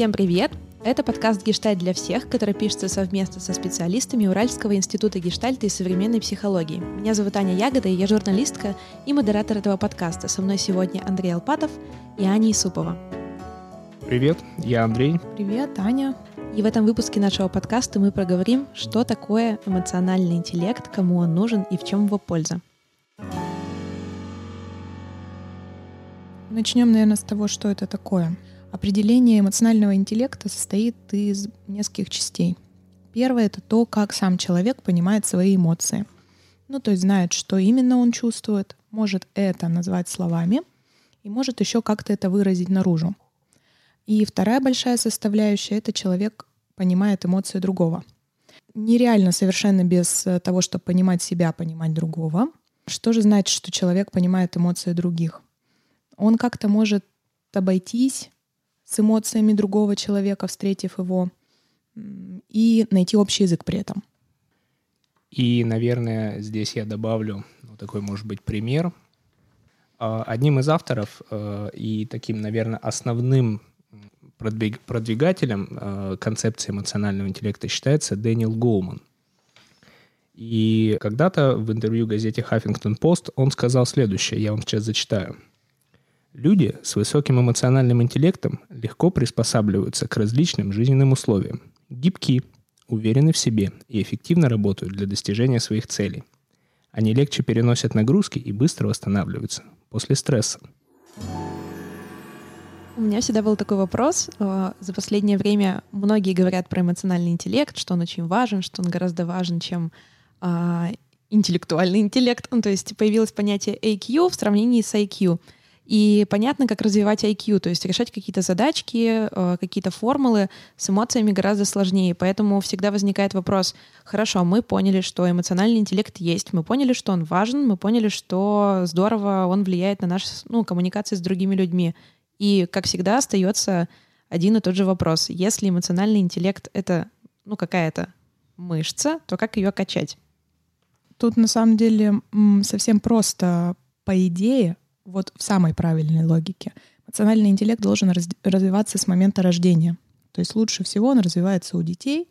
Всем привет! Это подкаст «Гештальт для всех», который пишется совместно со специалистами Уральского института гештальта и современной психологии. Меня зовут Аня Ягода, и я журналистка и модератор этого подкаста. Со мной сегодня Андрей Алпатов и Аня Исупова. Привет, я Андрей. Привет, Аня. И в этом выпуске нашего подкаста мы проговорим, что такое эмоциональный интеллект, кому он нужен и в чем его польза. Начнем, наверное, с того, что это такое. Определение эмоционального интеллекта состоит из нескольких частей. Первое — это то, как сам человек понимает свои эмоции. Ну, то есть знает, что именно он чувствует, может это назвать словами и может еще как-то это выразить наружу. И вторая большая составляющая — это человек понимает эмоции другого. Нереально совершенно без э, того, чтобы понимать себя, понимать другого. Что же значит, что человек понимает эмоции других? Он как-то может обойтись с эмоциями другого человека, встретив его, и найти общий язык при этом. И, наверное, здесь я добавлю ну, такой, может быть, пример. А, одним из авторов э, и таким, наверное, основным продвигателем э, концепции эмоционального интеллекта считается Дэниел Гоуман. И когда-то в интервью газете Huffington Post он сказал следующее, я вам сейчас зачитаю. Люди с высоким эмоциональным интеллектом легко приспосабливаются к различным жизненным условиям, гибки, уверены в себе и эффективно работают для достижения своих целей. Они легче переносят нагрузки и быстро восстанавливаются после стресса. У меня всегда был такой вопрос. Э, за последнее время многие говорят про эмоциональный интеллект, что он очень важен, что он гораздо важен, чем а, интеллектуальный интеллект. Ну, то есть появилось понятие AQ в сравнении с IQ. И понятно, как развивать IQ, то есть решать какие-то задачки, э, какие-то формулы с эмоциями гораздо сложнее. Поэтому всегда возникает вопрос, хорошо, мы поняли, что эмоциональный интеллект есть, мы поняли, что он важен, мы поняли, что здорово он влияет на нашу ну, коммуникацию с другими людьми. И, как всегда, остается один и тот же вопрос. Если эмоциональный интеллект — это ну, какая-то мышца, то как ее качать? Тут на самом деле совсем просто. По идее, вот в самой правильной логике, эмоциональный интеллект должен раз, развиваться с момента рождения. То есть лучше всего он развивается у детей.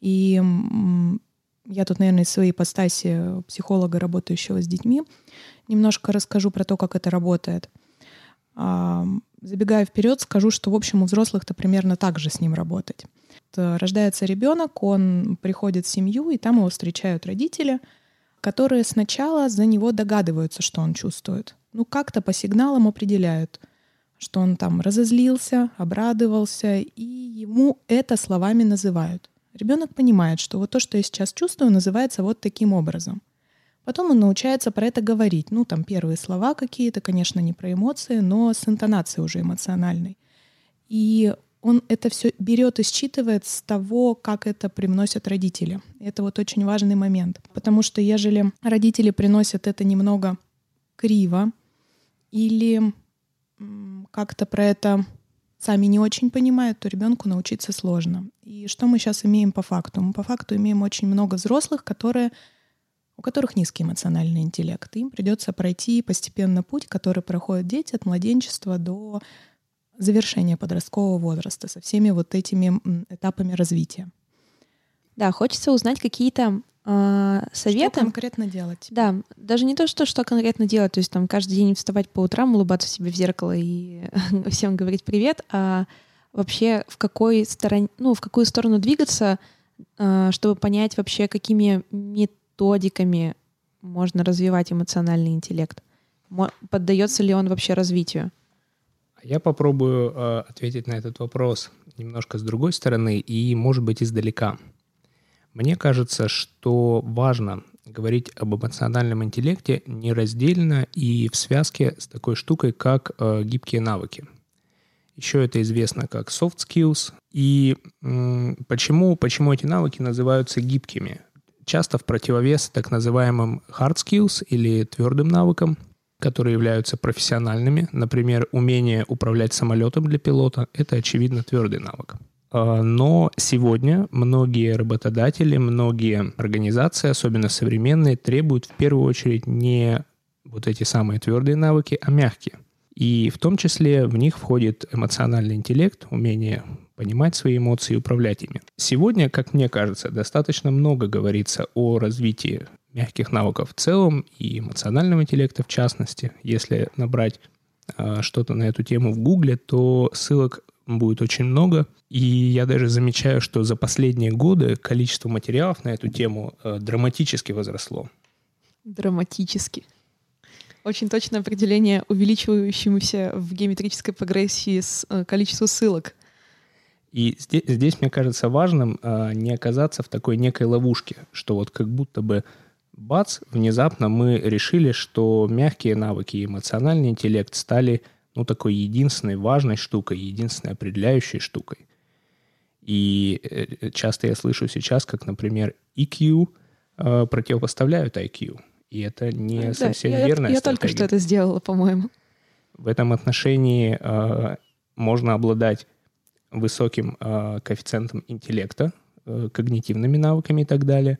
И я тут, наверное, из своей ипостаси психолога, работающего с детьми, немножко расскажу про то, как это работает. Забегая вперед, скажу, что, в общем, у взрослых-то примерно так же с ним работать. Рождается ребенок, он приходит в семью, и там его встречают родители, которые сначала за него догадываются, что он чувствует. Ну, как-то по сигналам определяют, что он там разозлился, обрадовался, и ему это словами называют. Ребенок понимает, что вот то, что я сейчас чувствую, называется вот таким образом. Потом он научается про это говорить. Ну, там первые слова какие-то, конечно, не про эмоции, но с интонацией уже эмоциональной. И он это все берет и считывает с того, как это приносят родители. Это вот очень важный момент. Потому что ежели родители приносят это немного криво или как-то про это сами не очень понимают, то ребенку научиться сложно. И что мы сейчас имеем по факту? Мы по факту имеем очень много взрослых, которые у которых низкий эмоциональный интеллект. Им придется пройти постепенно путь, который проходят дети от младенчества до завершения подросткового возраста со всеми вот этими этапами развития. Да, хочется узнать какие-то э, советы. Что конкретно делать? Да, даже не то, что, что конкретно делать, то есть там каждый день вставать по утрам, улыбаться себе в зеркало и всем говорить привет, а вообще в какой стороне, ну, в какую сторону двигаться, э, чтобы понять вообще, какими методиками можно развивать эмоциональный интеллект? Поддается ли он вообще развитию? Я попробую э, ответить на этот вопрос немножко с другой стороны и, может быть, издалека. Мне кажется, что важно говорить об эмоциональном интеллекте нераздельно и в связке с такой штукой, как э, гибкие навыки. Еще это известно как soft skills. И м, почему, почему эти навыки называются гибкими? часто в противовес так называемым hard skills или твердым навыкам, которые являются профессиональными. Например, умение управлять самолетом для пилота – это, очевидно, твердый навык. А, но сегодня многие работодатели, многие организации, особенно современные, требуют в первую очередь не вот эти самые твердые навыки, а мягкие. И в том числе в них входит эмоциональный интеллект, умение понимать свои эмоции и управлять ими. Сегодня, как мне кажется, достаточно много говорится о развитии мягких навыков в целом и эмоционального интеллекта в частности. Если набрать э, что-то на эту тему в Гугле, то ссылок будет очень много. И я даже замечаю, что за последние годы количество материалов на эту тему э, драматически возросло. Драматически. Очень точное определение увеличивающемуся в геометрической прогрессии с, э, количеству ссылок. И здесь, здесь, мне кажется, важным э, не оказаться в такой некой ловушке, что вот как будто бы бац, внезапно мы решили, что мягкие навыки и эмоциональный интеллект стали ну, такой единственной важной штукой, единственной определяющей штукой. И э, часто я слышу сейчас, как, например, EQ э, противопоставляют IQ. И это не да, совсем я, верная я, я только что это сделала, по-моему. В этом отношении э, можно обладать высоким э, коэффициентом интеллекта, э, когнитивными навыками и так далее,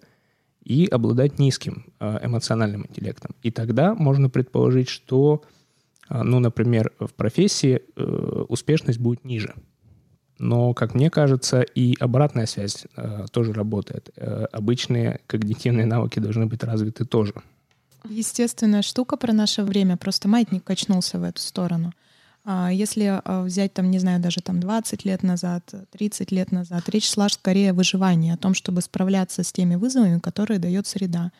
и обладать низким э, эмоциональным интеллектом. И тогда можно предположить, что, э, ну, например, в профессии э, успешность будет ниже. Но, как мне кажется, и обратная связь э, тоже работает. Э, обычные когнитивные навыки должны быть развиты тоже. Естественная штука про наше время, просто маятник качнулся в эту сторону. А если а, взять, там, не знаю, даже там 20 лет назад, 30 лет назад, речь шла скорее о выживании, о том, чтобы справляться с теми вызовами, которые дает среда.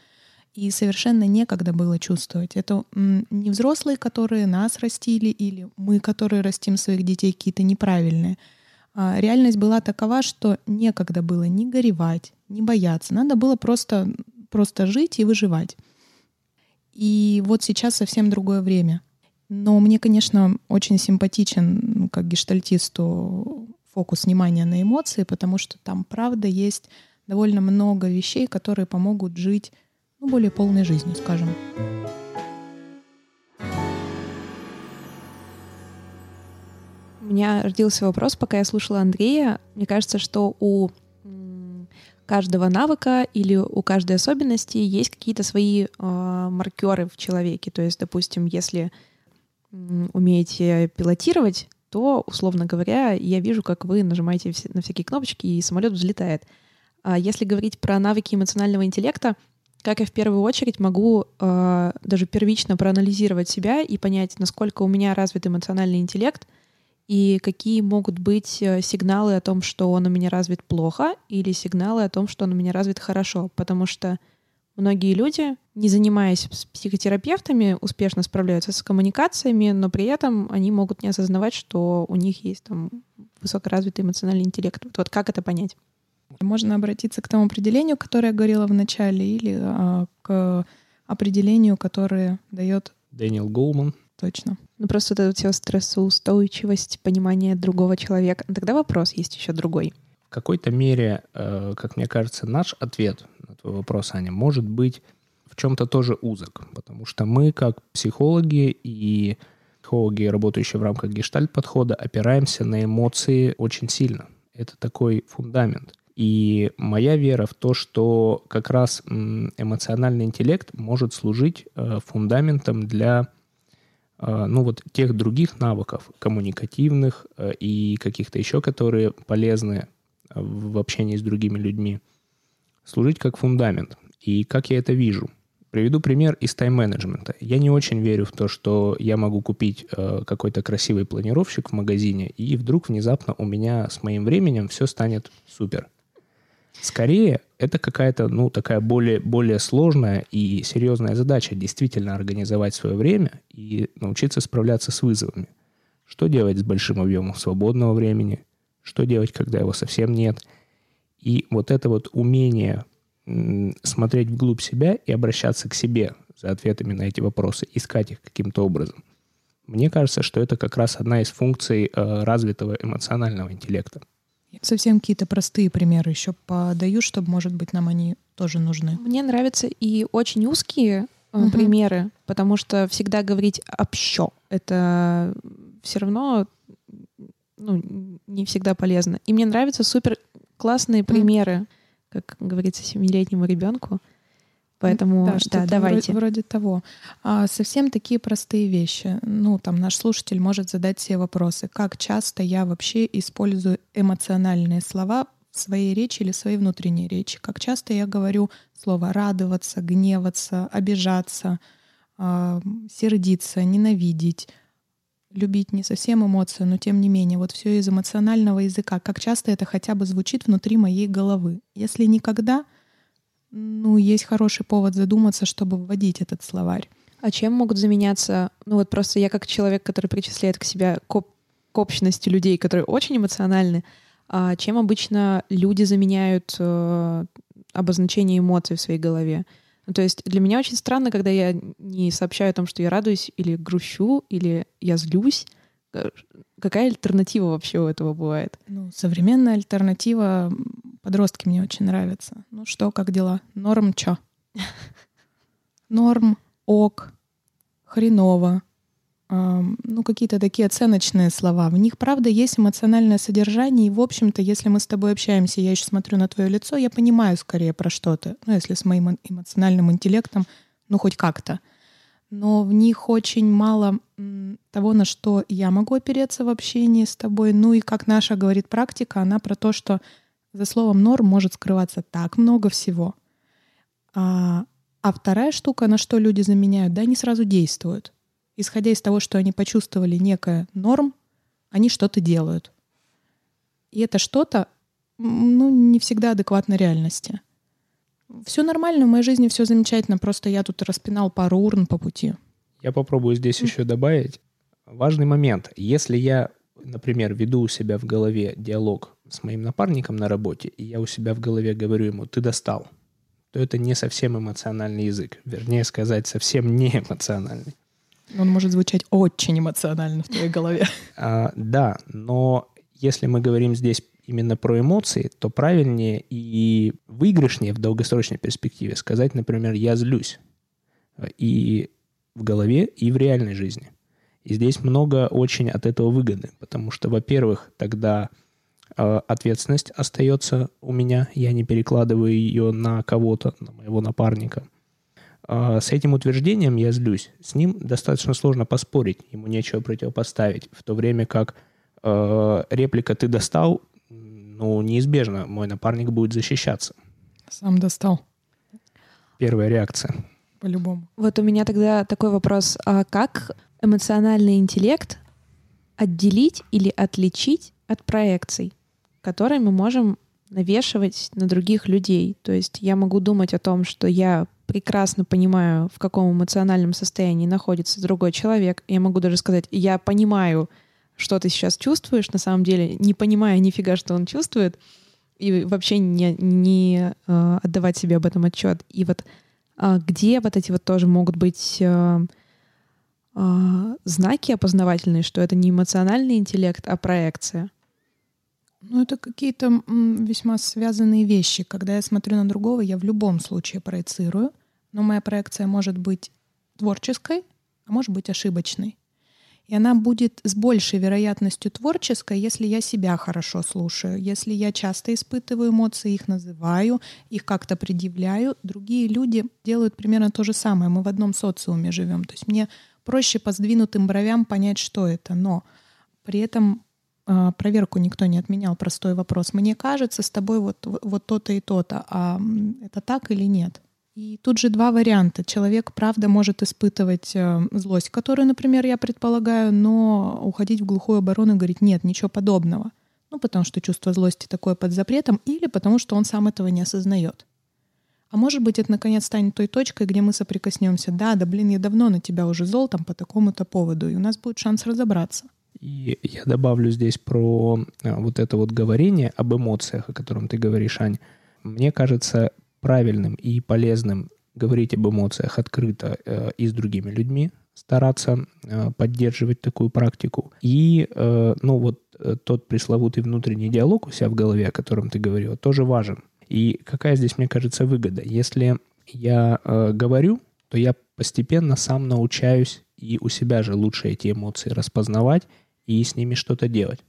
И совершенно некогда было чувствовать. Это не взрослые, которые нас растили, или мы, которые растим своих детей, какие-то неправильные. А реальность была такова, что некогда было ни горевать, ни бояться. Надо было просто, просто жить и выживать. И вот сейчас совсем другое время. Но мне, конечно, очень симпатичен как гештальтисту фокус внимания на эмоции, потому что там, правда, есть довольно много вещей, которые помогут жить ну, более полной жизнью, скажем. У меня родился вопрос, пока я слушала Андрея. Мне кажется, что у каждого навыка или у каждой особенности есть какие-то свои э, маркеры в человеке. То есть, допустим, если умеете пилотировать, то, условно говоря, я вижу, как вы нажимаете на всякие кнопочки, и самолет взлетает. А если говорить про навыки эмоционального интеллекта, как я в первую очередь могу э, даже первично проанализировать себя и понять, насколько у меня развит эмоциональный интеллект — и какие могут быть э, сигналы о том, что он у меня развит плохо, или сигналы о том, что он у меня развит хорошо. Потому что многие люди, не занимаясь с психотерапевтами, успешно справляются с коммуникациями, но при этом они могут не осознавать, что у них есть там высокоразвитый эмоциональный интеллект. Вот, вот как это понять? Можно обратиться к тому определению, которое я говорила в начале, или а, к определению, которое дает Дэниел Голман точно. Ну, просто вот эта все стрессоустойчивость, понимание другого человека. Тогда вопрос есть еще другой. В какой-то мере, э, как мне кажется, наш ответ на твой вопрос, Аня, может быть в чем-то тоже узок, потому что мы, как психологи и психологи, работающие в рамках гештальт-подхода, опираемся на эмоции очень сильно. Это такой фундамент. И моя вера в то, что как раз эмоциональный интеллект может служить э, фундаментом для а, ну вот тех других навыков, коммуникативных э, и каких-то еще, которые полезны э, в общении с другими людьми, служить как фундамент. И как я это вижу? Приведу пример из тайм-менеджмента. Я не очень верю в то, что я могу купить э, какой-то красивый планировщик в магазине, и вдруг внезапно у меня с моим временем все станет супер. Скорее, это какая-то, ну, такая более, более сложная и серьезная задача действительно организовать свое время и научиться справляться с вызовами. Что делать с большим объемом свободного времени? Что делать, когда его совсем нет? И вот это вот умение смотреть вглубь себя и обращаться к себе за ответами на эти вопросы, искать их каким-то образом. Мне кажется, что это как раз одна из функций э, развитого эмоционального интеллекта. Совсем какие-то простые примеры еще подаю, чтобы, может быть, нам они тоже нужны. Мне нравятся и очень узкие угу. примеры, потому что всегда говорить общо это все равно ну, не всегда полезно. И мне нравятся супер классные примеры, как говорится, семилетнему ребенку. Поэтому, да, да, что-то давайте. Вроде, вроде того. А, совсем такие простые вещи. Ну, там наш слушатель может задать себе вопросы. Как часто я вообще использую эмоциональные слова в своей речи или в своей внутренней речи? Как часто я говорю слово радоваться, гневаться, обижаться, а, сердиться, ненавидеть, любить не совсем эмоции, но тем не менее, вот все из эмоционального языка. Как часто это хотя бы звучит внутри моей головы? Если никогда, ну, есть хороший повод задуматься, чтобы вводить этот словарь. А чем могут заменяться... Ну вот просто я как человек, который причисляет к себе к, к общности людей, которые очень эмоциональны, а чем обычно люди заменяют э, обозначение эмоций в своей голове? Ну, то есть для меня очень странно, когда я не сообщаю о том, что я радуюсь или грущу, или я злюсь. Какая альтернатива вообще у этого бывает? Ну, современная альтернатива подростки мне очень нравятся. Ну что, как дела? Норм чё? Норм, ок, хреново. Ам, Ну, какие-то такие оценочные слова. В них, правда, есть эмоциональное содержание. И, в общем-то, если мы с тобой общаемся, я еще смотрю на твое лицо, я понимаю скорее про что ты. Ну, если с моим эмоциональным интеллектом, ну, хоть как-то. Но в них очень мало того, на что я могу опереться в общении с тобой. Ну и как наша говорит практика, она про то, что за словом норм может скрываться так много всего. А, а вторая штука, на что люди заменяют, да, они сразу действуют. Исходя из того, что они почувствовали некое норм, они что-то делают. И это что-то, ну, не всегда адекватно реальности. Все нормально, в моей жизни все замечательно, просто я тут распинал пару урн по пути. Я попробую здесь еще добавить. Важный момент. Если я, например, веду у себя в голове диалог с моим напарником на работе, и я у себя в голове говорю ему «ты достал», то это не совсем эмоциональный язык. Вернее сказать, совсем не эмоциональный. Он может звучать очень эмоционально в твоей голове. А, да, но если мы говорим здесь именно про эмоции, то правильнее и выигрышнее в долгосрочной перспективе сказать, например, «я злюсь» и в голове, и в реальной жизни. И здесь много очень от этого выгоды, потому что, во-первых, тогда э, ответственность остается у меня, я не перекладываю ее на кого-то, на моего напарника. Э, с этим утверждением я злюсь. С ним достаточно сложно поспорить, ему нечего противопоставить, в то время как э, реплика «ты достал», ну, неизбежно, мой напарник будет защищаться. Сам достал, Первая реакция. по-любому. Вот у меня тогда такой вопрос. А как эмоциональный интеллект отделить или отличить от проекций, которые мы можем навешивать на других людей? То есть я могу думать о том, что я прекрасно понимаю, в каком эмоциональном состоянии находится другой человек. Я могу даже сказать, я понимаю, что ты сейчас чувствуешь, на самом деле, не понимая нифига, что он чувствует, и вообще не, не э, отдавать себе об этом отчет. И вот а, где вот эти вот тоже могут быть э, э, знаки опознавательные, что это не эмоциональный интеллект, а проекция? Ну, это какие-то весьма связанные вещи. Когда я смотрю на другого, я в любом случае проецирую, но моя проекция может быть творческой, а может быть ошибочной. И она будет с большей вероятностью творческой, если я себя хорошо слушаю, если я часто испытываю эмоции, их называю, их как-то предъявляю. Другие люди делают примерно то же самое. Мы в одном социуме живем. То есть мне проще по сдвинутым бровям понять, что это. Но при этом а, проверку никто не отменял. Простой вопрос. Мне кажется, с тобой вот, вот то-то и то-то. А это так или нет? И тут же два варианта. Человек, правда, может испытывать э, злость, которую, например, я предполагаю, но уходить в глухую оборону и говорить, нет, ничего подобного. Ну, потому что чувство злости такое под запретом, или потому что он сам этого не осознает. А может быть, это наконец станет той точкой, где мы соприкоснемся. Да, да, блин, я давно на тебя уже зол там по такому-то поводу, и у нас будет шанс разобраться. И я добавлю здесь про э, вот это вот говорение об эмоциях, о котором ты говоришь, Ань. Мне кажется правильным и полезным говорить об эмоциях открыто э, и с другими людьми, стараться э, поддерживать такую практику. И, э, ну вот, э, тот пресловутый внутренний диалог у себя в голове, о котором ты говорил, тоже важен. И какая здесь, мне кажется, выгода? Если я э, говорю, то я постепенно сам научаюсь и у себя же лучше эти эмоции распознавать и с ними что-то делать.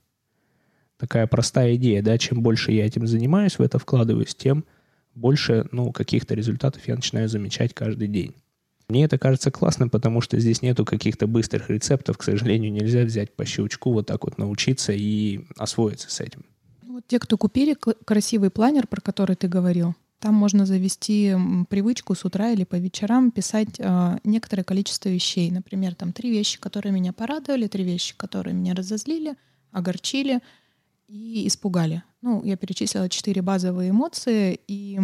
Такая простая идея, да, чем больше я этим занимаюсь, в это вкладываюсь, тем больше ну, каких-то результатов я начинаю замечать каждый день. Мне это кажется классным, потому что здесь нету каких-то быстрых рецептов. К сожалению, нельзя взять по щелчку вот так вот научиться и освоиться с этим. Вот те, кто купили красивый планер, про который ты говорил, там можно завести привычку с утра или по вечерам писать э, некоторое количество вещей. Например, там три вещи, которые меня порадовали, три вещи, которые меня разозлили, огорчили и испугали. Ну, я перечислила четыре базовые эмоции, и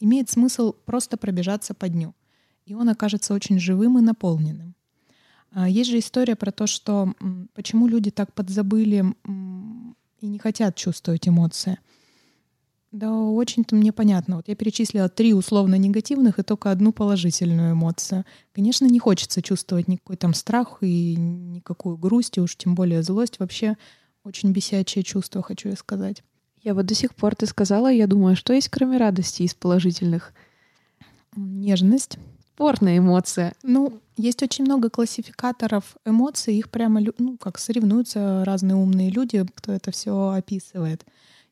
имеет смысл просто пробежаться по дню. И он окажется очень живым и наполненным. А есть же история про то, что почему люди так подзабыли и не хотят чувствовать эмоции. Да, очень-то мне понятно. Вот я перечислила три условно негативных и только одну положительную эмоцию. Конечно, не хочется чувствовать никакой там страх и никакую грусть, и уж тем более злость. Вообще очень бесячее чувство, хочу я сказать. Я вот до сих пор ты сказала, я думаю, что есть кроме радости из положительных? Нежность. Спорная эмоция. Ну, есть очень много классификаторов эмоций, их прямо, ну, как соревнуются разные умные люди, кто это все описывает.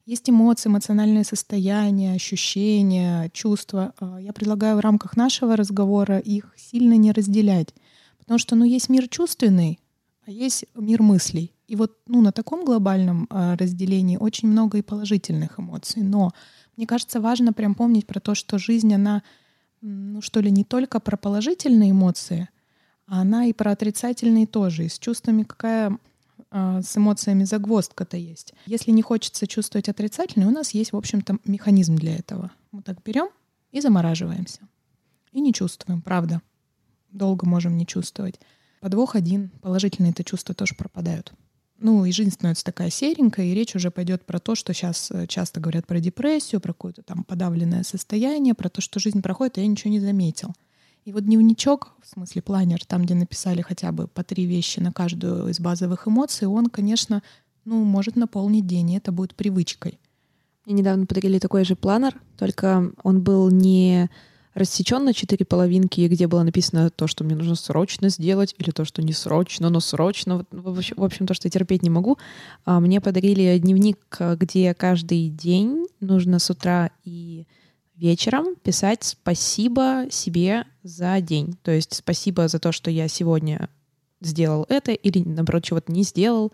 Есть эмоции, эмоциональное состояние, ощущения, чувства. А, я предлагаю в рамках нашего разговора их сильно не разделять. Потому что ну, есть мир чувственный, а есть мир мыслей. И вот ну, на таком глобальном а, разделении очень много и положительных эмоций. Но мне кажется, важно прям помнить про то, что жизнь, она, ну что ли, не только про положительные эмоции, а она и про отрицательные тоже. И с чувствами какая а, с эмоциями загвоздка-то есть. Если не хочется чувствовать отрицательное, у нас есть, в общем-то, механизм для этого. Мы так берем и замораживаемся. И не чувствуем, правда. Долго можем не чувствовать. Подвох один. Положительные это чувства тоже пропадают. Ну, и жизнь становится такая серенькая, и речь уже пойдет про то, что сейчас э, часто говорят про депрессию, про какое-то там подавленное состояние, про то, что жизнь проходит, а я ничего не заметил. И вот дневничок, в смысле планер, там, где написали хотя бы по три вещи на каждую из базовых эмоций, он, конечно, ну, может наполнить день, и это будет привычкой. Мне недавно подарили такой же планер, только он был не рассечен на четыре половинки, где было написано то, что мне нужно срочно сделать, или то, что не срочно, но срочно. В общем, то, что я терпеть не могу. А мне подарили дневник, где каждый день нужно с утра и вечером писать спасибо себе за день. То есть спасибо за то, что я сегодня сделал это или, наоборот, чего-то не сделал.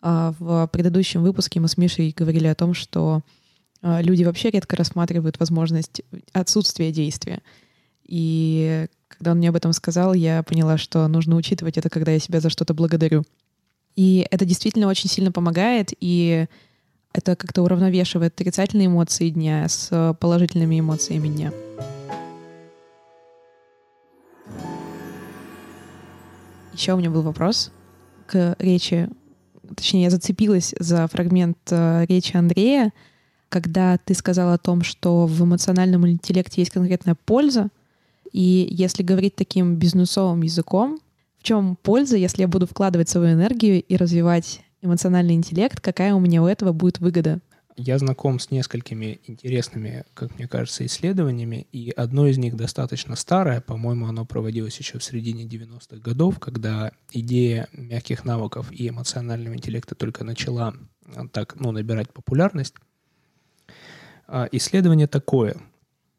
А, в предыдущем выпуске мы с Мишей говорили о том, что люди вообще редко рассматривают возможность отсутствия действия. И когда он мне об этом сказал, я поняла, что нужно учитывать это, когда я себя за что-то благодарю. И это действительно очень сильно помогает, и это как-то уравновешивает отрицательные эмоции дня с положительными эмоциями дня. Еще у меня был вопрос к речи, точнее, я зацепилась за фрагмент э, речи Андрея, когда ты сказал о том, что в эмоциональном интеллекте есть конкретная польза, и если говорить таким бизнесовым языком, в чем польза, если я буду вкладывать свою энергию и развивать эмоциональный интеллект, какая у меня у этого будет выгода? Я знаком с несколькими интересными, как мне кажется, исследованиями, и одно из них достаточно старое, по-моему, оно проводилось еще в середине 90-х годов, когда идея мягких навыков и эмоционального интеллекта только начала а, так, ну, набирать популярность. А, исследование такое.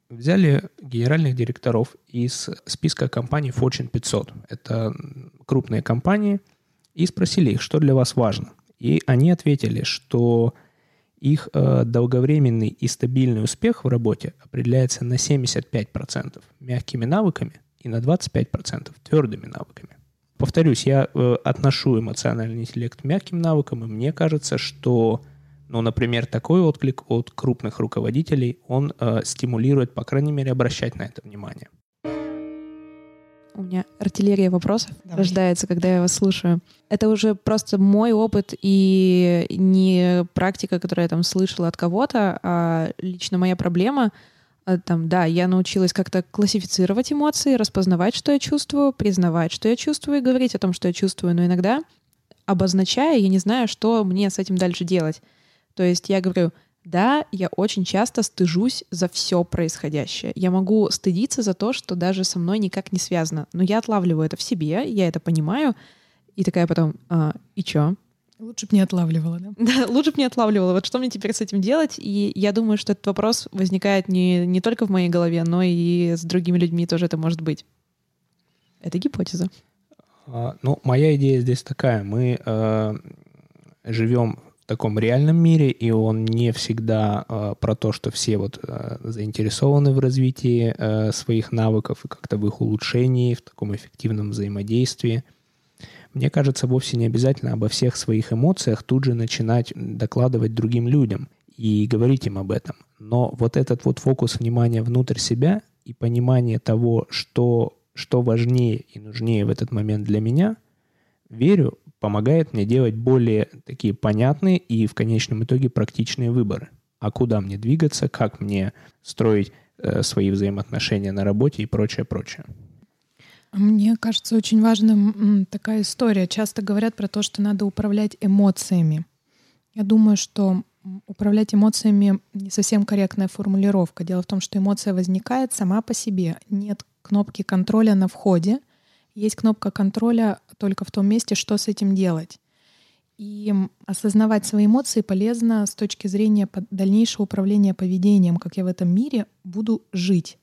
Взяли генеральных директоров из списка компаний Fortune 500. Это крупные компании, и спросили их, что для вас важно. И они ответили, что их э, долговременный и стабильный успех в работе определяется на 75% мягкими навыками и на 25% твердыми навыками. Повторюсь, я э, отношу эмоциональный интеллект к мягким навыкам, и мне кажется, что, ну, например, такой отклик от крупных руководителей, он э, стимулирует, по крайней мере, обращать на это внимание. У меня артиллерия вопросов Давай. рождается, когда я вас слушаю. Это уже просто мой опыт и не практика, которую я там слышала от кого-то, а лично моя проблема. А, там, да, я научилась как-то классифицировать эмоции, распознавать, что я чувствую, признавать, что я чувствую, и говорить о том, что я чувствую, но иногда, обозначая, я не знаю, что мне с этим дальше делать. То есть я говорю, да, я очень часто стыжусь за все происходящее. Я могу стыдиться за то, что даже со мной никак не связано. Но я отлавливаю это в себе, я это понимаю, и такая потом, а, и чё? Лучше бы не отлавливала, да? Да, лучше бы не отлавливала. Вот что мне теперь с этим делать? И я думаю, что этот вопрос возникает не, не только в моей голове, но и с другими людьми тоже это может быть. Это гипотеза. А, ну, моя идея здесь такая. Мы э, живем таком реальном мире, и он не всегда э, про то, что все вот э, заинтересованы в развитии э, своих навыков и как-то в их улучшении, в таком эффективном взаимодействии. Мне кажется, вовсе не обязательно обо всех своих эмоциях тут же начинать докладывать другим людям и говорить им об этом. Но вот этот вот фокус внимания внутрь себя и понимание того, что, что важнее и нужнее в этот момент для меня, верю, помогает мне делать более такие понятные и в конечном итоге практичные выборы. А куда мне двигаться, как мне строить э, свои взаимоотношения на работе и прочее, прочее. Мне кажется очень важным такая история. Часто говорят про то, что надо управлять эмоциями. Я думаю, что управлять эмоциями не совсем корректная формулировка. Дело в том, что эмоция возникает сама по себе. Нет кнопки контроля на входе. Есть кнопка контроля только в том месте, что с этим делать. И осознавать свои эмоции полезно с точки зрения дальнейшего управления поведением, как я в этом мире буду жить,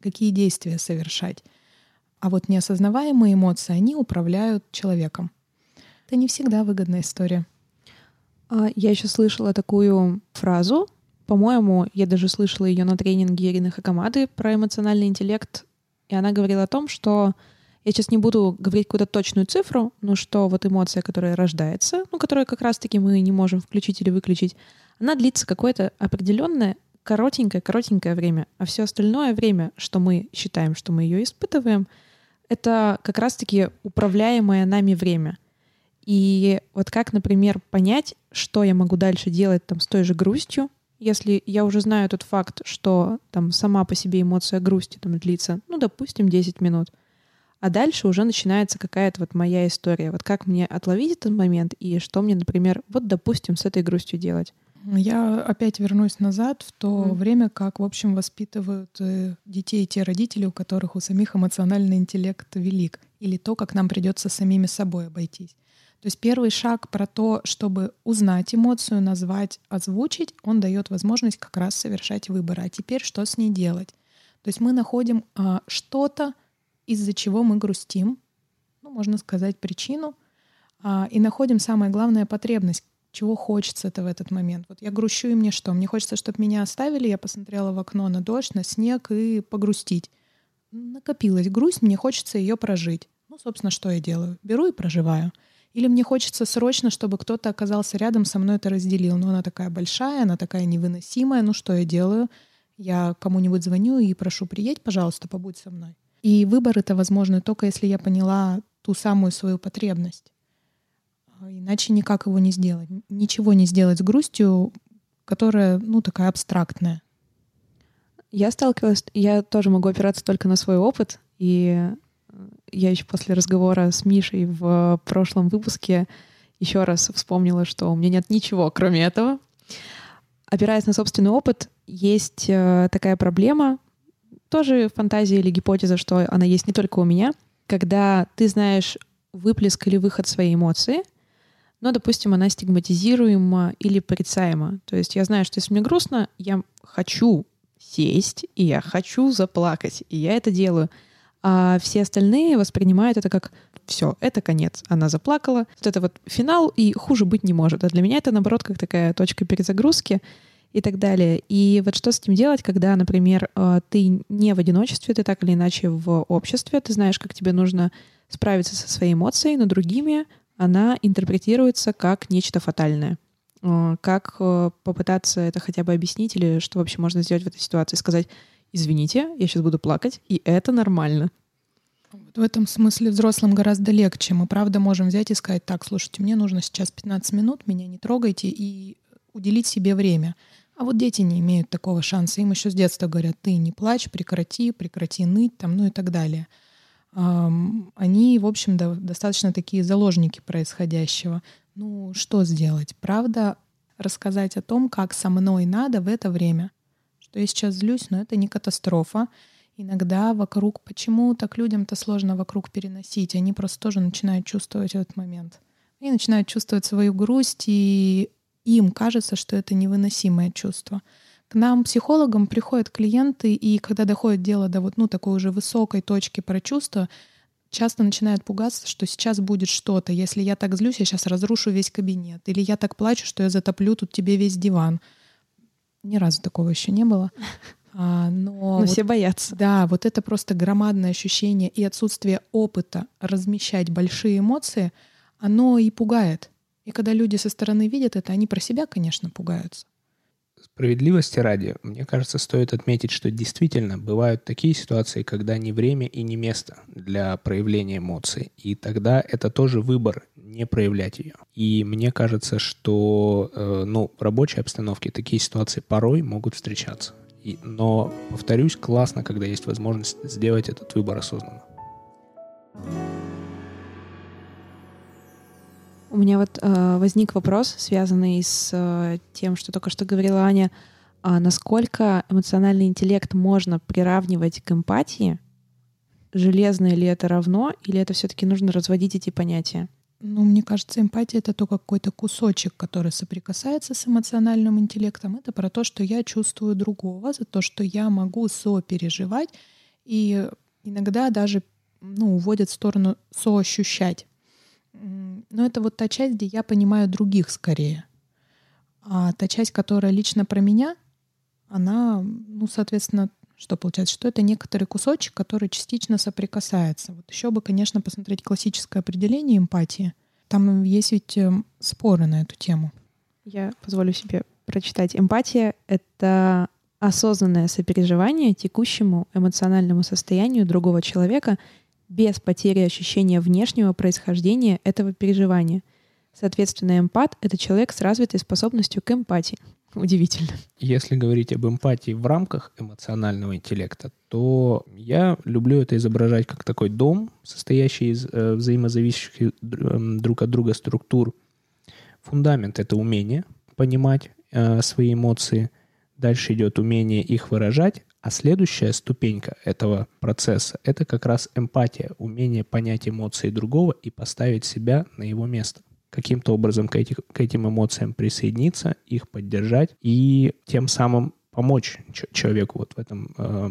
какие действия совершать. А вот неосознаваемые эмоции, они управляют человеком. Это не всегда выгодная история. А, я еще слышала такую фразу. По-моему, я даже слышала ее на тренинге Ирины Хакамады про эмоциональный интеллект. И она говорила о том, что я сейчас не буду говорить какую-то точную цифру, но что вот эмоция, которая рождается, ну, которую как раз-таки мы не можем включить или выключить, она длится какое-то определенное коротенькое-коротенькое время, а все остальное время, что мы считаем, что мы ее испытываем — это как раз-таки управляемое нами время. И вот как, например, понять, что я могу дальше делать там с той же грустью, если я уже знаю тот факт, что там сама по себе эмоция грусти там длится, ну, допустим, 10 минут, а дальше уже начинается какая-то вот моя история. Вот как мне отловить этот момент и что мне, например, вот, допустим, с этой грустью делать. Я опять вернусь назад в то mm. время, как, в общем, воспитывают э, детей те родители, у которых у самих эмоциональный интеллект велик, или то, как нам придется самими собой обойтись. То есть первый шаг про то, чтобы узнать эмоцию, назвать, озвучить, он дает возможность как раз совершать выборы. А теперь что с ней делать? То есть мы находим а, что-то, из-за чего мы грустим, ну, можно сказать, причину, а, и находим самое главное потребность, чего хочется это в этот момент. Вот я грущу, и мне что? Мне хочется, чтобы меня оставили, я посмотрела в окно на дождь, на снег и погрустить. Накопилась грусть, мне хочется ее прожить. Ну, собственно, что я делаю? Беру и проживаю. Или мне хочется срочно, чтобы кто-то оказался рядом со мной это разделил. Но она такая большая, она такая невыносимая. Ну, что я делаю? Я кому-нибудь звоню и прошу, приедь, пожалуйста, побудь со мной. И выбор это возможно только если я поняла ту самую свою потребность. А иначе никак его не сделать. Ничего не сделать с грустью, которая, ну, такая абстрактная. Я сталкивалась, я тоже могу опираться только на свой опыт, и я еще после разговора с Мишей в прошлом выпуске еще раз вспомнила, что у меня нет ничего, кроме этого. Опираясь на собственный опыт, есть э, такая проблема, тоже фантазия или гипотеза, что она есть не только у меня, когда ты знаешь выплеск или выход своей эмоции — но, допустим, она стигматизируема или порицаема. То есть я знаю, что если мне грустно, я хочу сесть, и я хочу заплакать, и я это делаю. А все остальные воспринимают это как все, это конец. Она заплакала. Вот это вот финал, и хуже быть не может. А для меня это, наоборот, как такая точка перезагрузки и так далее. И вот что с этим делать, когда, например, э, ты не в одиночестве, ты так или иначе в обществе, ты знаешь, как тебе нужно справиться со своей эмоцией, но другими она интерпретируется как нечто фатальное. Э, как э, попытаться это хотя бы объяснить или что вообще можно сделать в этой ситуации? Сказать, извините, я сейчас буду плакать, и это нормально. В этом смысле взрослым гораздо легче. Мы, правда, можем взять и сказать, так, слушайте, мне нужно сейчас 15 минут, меня не трогайте, и уделить себе время. А вот дети не имеют такого шанса. Им еще с детства говорят, ты не плачь, прекрати, прекрати ныть, там, ну и так далее они, в общем, достаточно такие заложники происходящего. Ну, что сделать? Правда, рассказать о том, как со мной надо в это время. Что я сейчас злюсь, но это не катастрофа. Иногда вокруг, почему так людям-то сложно вокруг переносить? Они просто тоже начинают чувствовать этот момент. Они начинают чувствовать свою грусть, и им кажется, что это невыносимое чувство. К нам, психологам, приходят клиенты, и когда доходит дело до вот ну, такой уже высокой точки про чувства, часто начинают пугаться, что сейчас будет что-то. Если я так злюсь, я сейчас разрушу весь кабинет. Или я так плачу, что я затоплю тут тебе весь диван. Ни разу такого еще не было. А, но но вот, все боятся. Да, вот это просто громадное ощущение и отсутствие опыта размещать большие эмоции, оно и пугает. И когда люди со стороны видят это, они про себя, конечно, пугаются. Справедливости ради, мне кажется, стоит отметить, что действительно бывают такие ситуации, когда не время и не место для проявления эмоций. И тогда это тоже выбор не проявлять ее. И мне кажется, что э, ну, в рабочей обстановке такие ситуации порой могут встречаться. И, но, повторюсь, классно, когда есть возможность сделать этот выбор осознанно. У меня вот э, возник вопрос, связанный с э, тем, что только что говорила Аня. А насколько эмоциональный интеллект можно приравнивать к эмпатии? Железное ли это равно, или это все-таки нужно разводить эти понятия? Ну, мне кажется, эмпатия — это только какой-то кусочек, который соприкасается с эмоциональным интеллектом. Это про то, что я чувствую другого, за то, что я могу сопереживать и иногда даже ну, уводят в сторону соощущать. Но это вот та часть, где я понимаю других скорее. А та часть, которая лично про меня, она, ну, соответственно, что получается? Что это некоторый кусочек, который частично соприкасается. Вот еще бы, конечно, посмотреть классическое определение эмпатии. Там есть ведь эм, споры на эту тему. Я позволю себе прочитать. Эмпатия — это осознанное сопереживание текущему эмоциональному состоянию другого человека без потери ощущения внешнего происхождения этого переживания. Соответственно, эмпат — это человек с развитой способностью к эмпатии. Удивительно. Если говорить об эмпатии в рамках эмоционального интеллекта, то я люблю это изображать как такой дом, состоящий из э, взаимозависящих э, друг от друга структур. Фундамент — это умение понимать э, свои эмоции. Дальше идет умение их выражать. А следующая ступенька этого процесса — это как раз эмпатия, умение понять эмоции другого и поставить себя на его место каким-то образом к, этих, к этим эмоциям присоединиться, их поддержать и тем самым помочь человеку вот в этом э,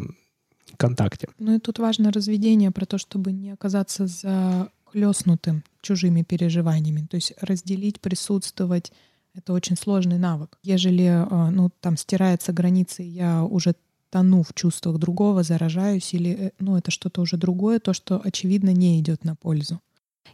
контакте. Ну и тут важно разведение про то, чтобы не оказаться захлестнутым чужими переживаниями. То есть разделить, присутствовать — это очень сложный навык. Ежели э, ну, там стирается граница, я уже тону в чувствах другого, заражаюсь, или э, ну, это что-то уже другое, то, что, очевидно, не идет на пользу.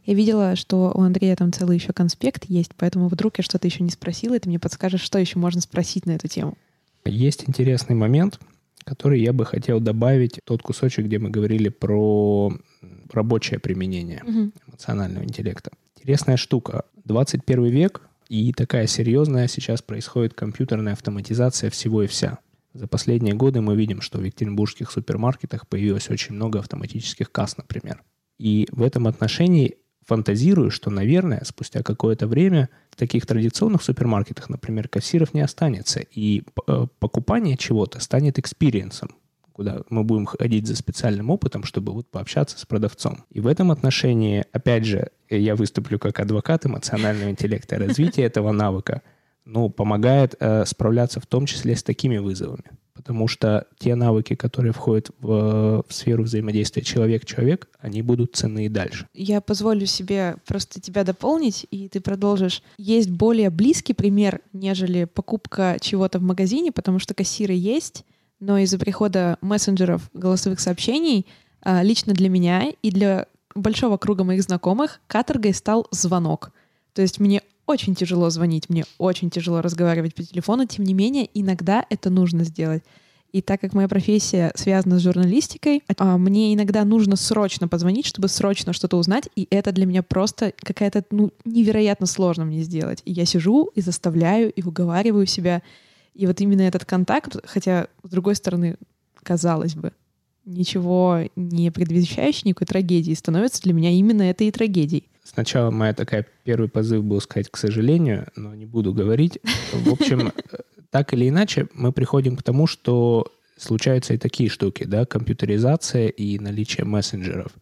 Я видела, что у Андрея там целый еще конспект есть, поэтому вдруг я что-то еще не спросила, и ты мне подскажешь, что еще можно спросить на эту тему. Есть интересный момент, который я бы хотел добавить, тот кусочек, где мы говорили про рабочее применение угу. эмоционального интеллекта. Интересная штука. 21 век, и такая серьезная сейчас происходит компьютерная автоматизация всего и вся. За последние годы мы видим, что в екатеринбургских супермаркетах появилось очень много автоматических касс, например. И в этом отношении фантазирую, что, наверное, спустя какое-то время в таких традиционных супермаркетах, например, кассиров не останется, и э, покупание чего-то станет experience ом, куда мы будем ходить за специальным опытом, чтобы вот пообщаться с продавцом. И в этом отношении, опять же, я выступлю как адвокат эмоционального интеллекта, развитие этого навыка, ну, помогает э, справляться в том числе с такими вызовами потому что те навыки, которые входят в, в сферу взаимодействия человек-человек, они будут ценны и дальше. Я позволю себе просто тебя дополнить, и ты продолжишь. Есть более близкий пример, нежели покупка чего-то в магазине, потому что кассиры есть, но из-за прихода мессенджеров голосовых сообщений а, лично для меня и для большого круга моих знакомых каторгой стал звонок. То есть мне очень тяжело звонить, мне очень тяжело разговаривать по телефону, тем не менее, иногда это нужно сделать. И так как моя профессия связана с журналистикой, а, мне иногда нужно срочно позвонить, чтобы срочно что-то узнать, и это для меня просто какая-то ну, невероятно сложно мне сделать. И я сижу и заставляю, и уговариваю себя. И вот именно этот контакт, хотя, с другой стороны, казалось бы, ничего не предвещающий никакой трагедии, становится для меня именно этой и трагедией. Сначала моя такая первый позыв был сказать «к сожалению», но не буду говорить. В общем, так или иначе, мы приходим к тому, что случаются и такие штуки, да, компьютеризация и наличие мессенджеров.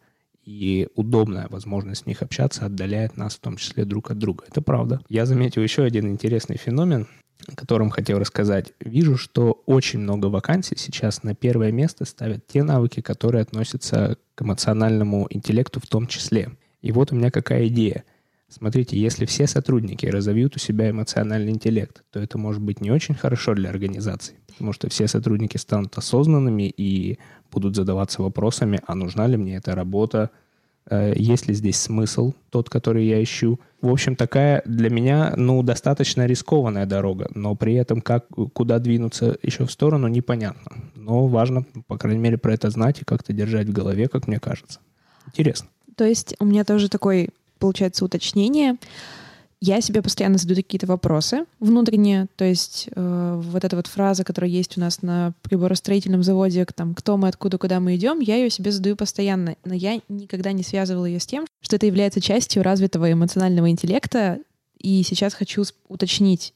и удобная возможность с них общаться отдаляет нас в том числе друг от друга. Это правда. Я заметил еще один интересный феномен, о котором хотел рассказать. Вижу, что очень много вакансий сейчас на первое место ставят те навыки, которые относятся к эмоциональному интеллекту в том числе. И вот у меня какая идея. Смотрите, если все сотрудники разовьют у себя эмоциональный интеллект, то это может быть не очень хорошо для организации, потому что все сотрудники станут осознанными и будут задаваться вопросами, а нужна ли мне эта работа, э, есть ли здесь смысл, тот, который я ищу. В общем, такая для меня, ну, достаточно рискованная дорога, но при этом как, куда двинуться еще в сторону, непонятно. Но важно, по крайней мере, про это знать и как-то держать в голове, как мне кажется. Интересно. То есть у меня тоже такой, получается, уточнение. Я себе постоянно задаю какие-то вопросы внутренние, то есть э, вот эта вот фраза, которая есть у нас на приборостроительном заводе, там, кто мы, откуда, куда мы идем, я ее себе задаю постоянно, но я никогда не связывала ее с тем, что это является частью развитого эмоционального интеллекта, и сейчас хочу уточнить,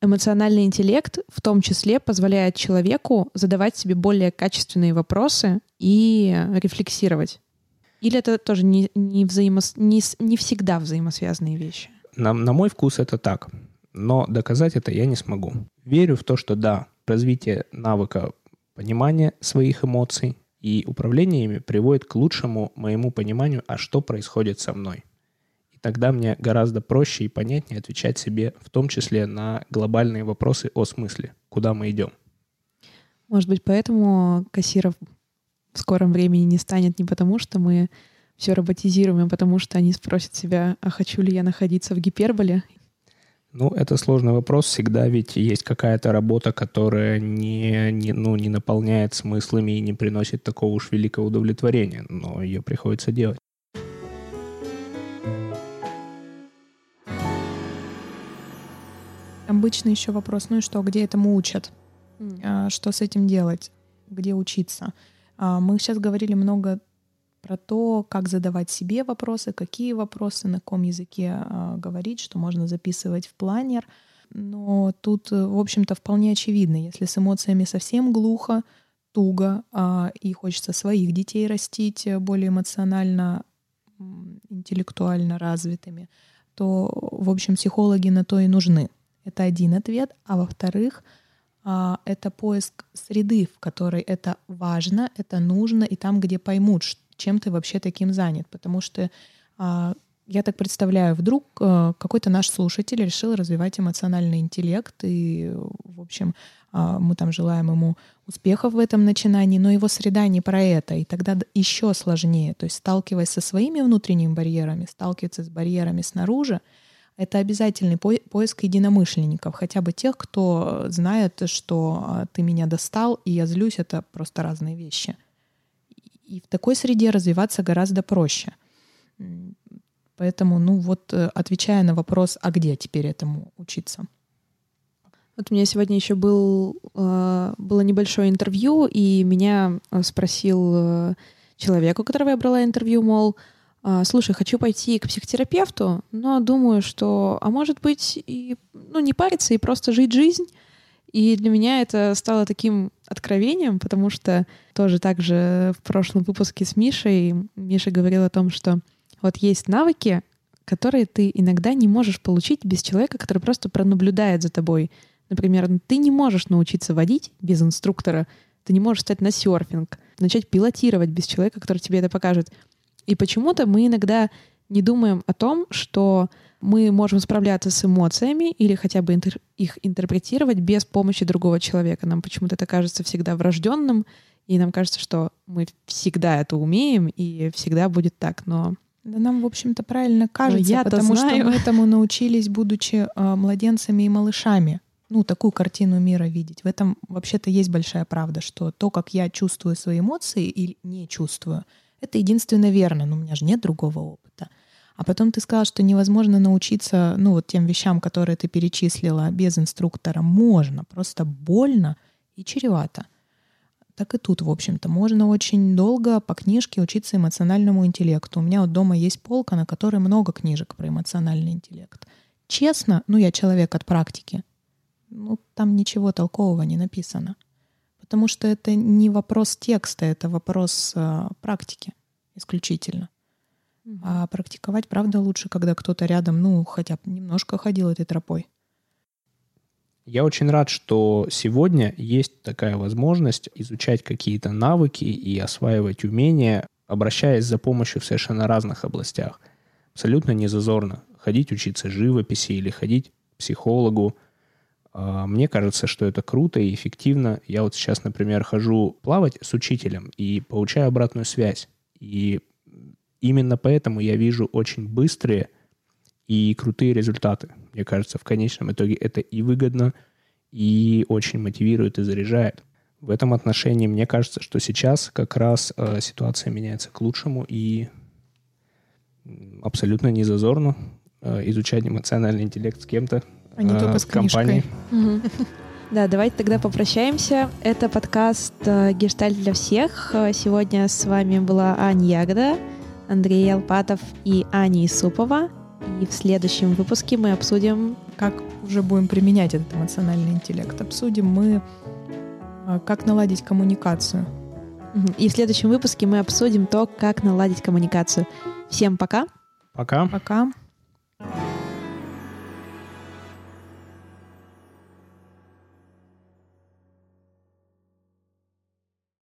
эмоциональный интеллект в том числе позволяет человеку задавать себе более качественные вопросы и рефлексировать. Или это тоже не, не, взаимос... не, не всегда взаимосвязанные вещи? На, на мой вкус это так, но доказать это я не смогу. Верю в то, что да, развитие навыка понимания своих эмоций и управление ими приводит к лучшему моему пониманию, а что происходит со мной. И тогда мне гораздо проще и понятнее отвечать себе, в том числе на глобальные вопросы о смысле, куда мы идем. Может быть, поэтому кассиров в скором времени не станет не потому, что мы все роботизируем, потому что они спросят себя, а хочу ли я находиться в гиперболе? Ну, это сложный вопрос. Всегда ведь есть какая-то работа, которая не, не, ну, не наполняет смыслами и не приносит такого уж великого удовлетворения, но ее приходится делать. Обычно еще вопрос, ну и что, где этому учат? Mm. Что с этим делать? Где учиться? А, мы сейчас говорили много про то, как задавать себе вопросы, какие вопросы, на каком языке э, говорить, что можно записывать в планер. Но тут, э, в общем-то, вполне очевидно, если с эмоциями совсем глухо, туго, э, и хочется своих детей растить э, более эмоционально, интеллектуально развитыми, то, в общем, психологи на то и нужны. Это один ответ. А во-вторых, это поиск среды, в которой это важно, это нужно, и там, где поймут, чем ты вообще таким занят. Потому что а, я так представляю, вдруг а, какой-то наш слушатель решил развивать эмоциональный интеллект, и, в общем, а, мы там желаем ему успехов в этом начинании, но его среда не про это, и тогда еще сложнее. То есть сталкиваясь со своими внутренними барьерами, сталкиваться с барьерами снаружи, это обязательный поиск единомышленников, хотя бы тех, кто знает, что ты меня достал, и я злюсь, это просто разные вещи. И в такой среде развиваться гораздо проще. Поэтому, ну вот, э, отвечая на вопрос, а где теперь этому учиться? Вот у меня сегодня еще был, э, было небольшое интервью, и меня э, спросил человек, у которого я брала интервью, мол, слушай, хочу пойти к психотерапевту, но думаю, что, а может быть, и, ну, не париться и просто жить жизнь. И для меня это стало таким откровением, потому что тоже так же в прошлом выпуске с Мишей Миша говорил о том, что вот есть навыки, которые ты иногда не можешь получить без человека, который просто пронаблюдает за тобой. Например, ты не можешь научиться водить без инструктора, ты не можешь стать на серфинг, начать пилотировать без человека, который тебе это покажет. И почему-то мы иногда не думаем о том, что мы можем справляться с эмоциями или хотя бы интер- их интерпретировать без помощи другого человека. Нам почему-то это кажется всегда врожденным, и нам кажется, что мы всегда это умеем, и всегда будет так. Но да нам, в общем-то, правильно кажется, я потому знаю. что мы этому научились, будучи э, младенцами и малышами. Ну, такую картину мира видеть. В этом вообще-то есть большая правда, что то, как я чувствую свои эмоции или не чувствую, это единственно верно, но у меня же нет другого опыта. А потом ты сказала, что невозможно научиться, ну, вот тем вещам, которые ты перечислила без инструктора. Можно, просто больно и чревато. Так и тут, в общем-то, можно очень долго по книжке учиться эмоциональному интеллекту. У меня вот дома есть полка, на которой много книжек про эмоциональный интеллект. Честно, ну, я человек от практики, ну, там ничего толкового не написано. Потому что это не вопрос текста, это вопрос э, практики. исключительно. А практиковать, правда, лучше, когда кто-то рядом, ну, хотя бы немножко ходил этой тропой. Я очень рад, что сегодня есть такая возможность изучать какие-то навыки и осваивать умения, обращаясь за помощью в совершенно разных областях. Абсолютно не зазорно ходить учиться живописи или ходить к психологу. А, мне кажется, что это круто и эффективно. Я вот сейчас, например, хожу плавать с учителем и получаю обратную связь. И именно поэтому я вижу очень быстрые и крутые результаты. Мне кажется, в конечном итоге это и выгодно, и очень мотивирует и заряжает. В этом отношении мне кажется, что сейчас как раз э, ситуация меняется к лучшему и абсолютно не зазорно э, изучать эмоциональный интеллект с кем-то. А не э, только с книжкой. Да, давайте тогда попрощаемся. Это подкаст э, «Гештальт для всех». Э, Сегодня с вами была Аня Ягода, Андрей Алпатов и Аня Исупова. И в следующем выпуске мы обсудим... Как уже будем применять этот эмоциональный интеллект? Обсудим мы, а, как наладить коммуникацию. И в следующем выпуске мы обсудим то, как наладить коммуникацию. Всем пока! Пока. Пока.